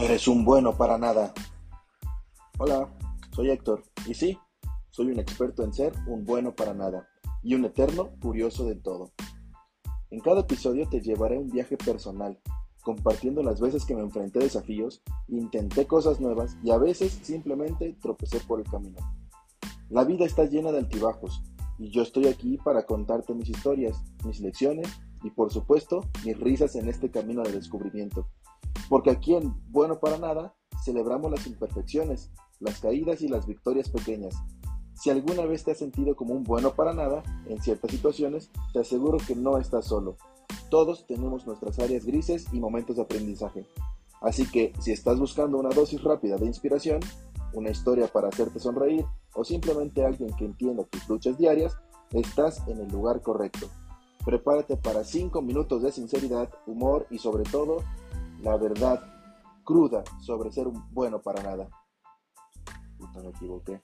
Eres un bueno para nada. Hola, soy Héctor. Y sí, soy un experto en ser un bueno para nada y un eterno curioso de todo. En cada episodio te llevaré un viaje personal, compartiendo las veces que me enfrenté a desafíos, intenté cosas nuevas y a veces simplemente tropecé por el camino. La vida está llena de altibajos y yo estoy aquí para contarte mis historias, mis lecciones y por supuesto mis risas en este camino de descubrimiento. Porque aquí en Bueno para Nada celebramos las imperfecciones, las caídas y las victorias pequeñas. Si alguna vez te has sentido como un bueno para nada en ciertas situaciones, te aseguro que no estás solo. Todos tenemos nuestras áreas grises y momentos de aprendizaje. Así que si estás buscando una dosis rápida de inspiración, una historia para hacerte sonreír o simplemente alguien que entienda tus luchas diarias, estás en el lugar correcto. Prepárate para 5 minutos de sinceridad, humor y sobre todo la verdad cruda sobre ser un bueno para nada. Puta, me equivoqué.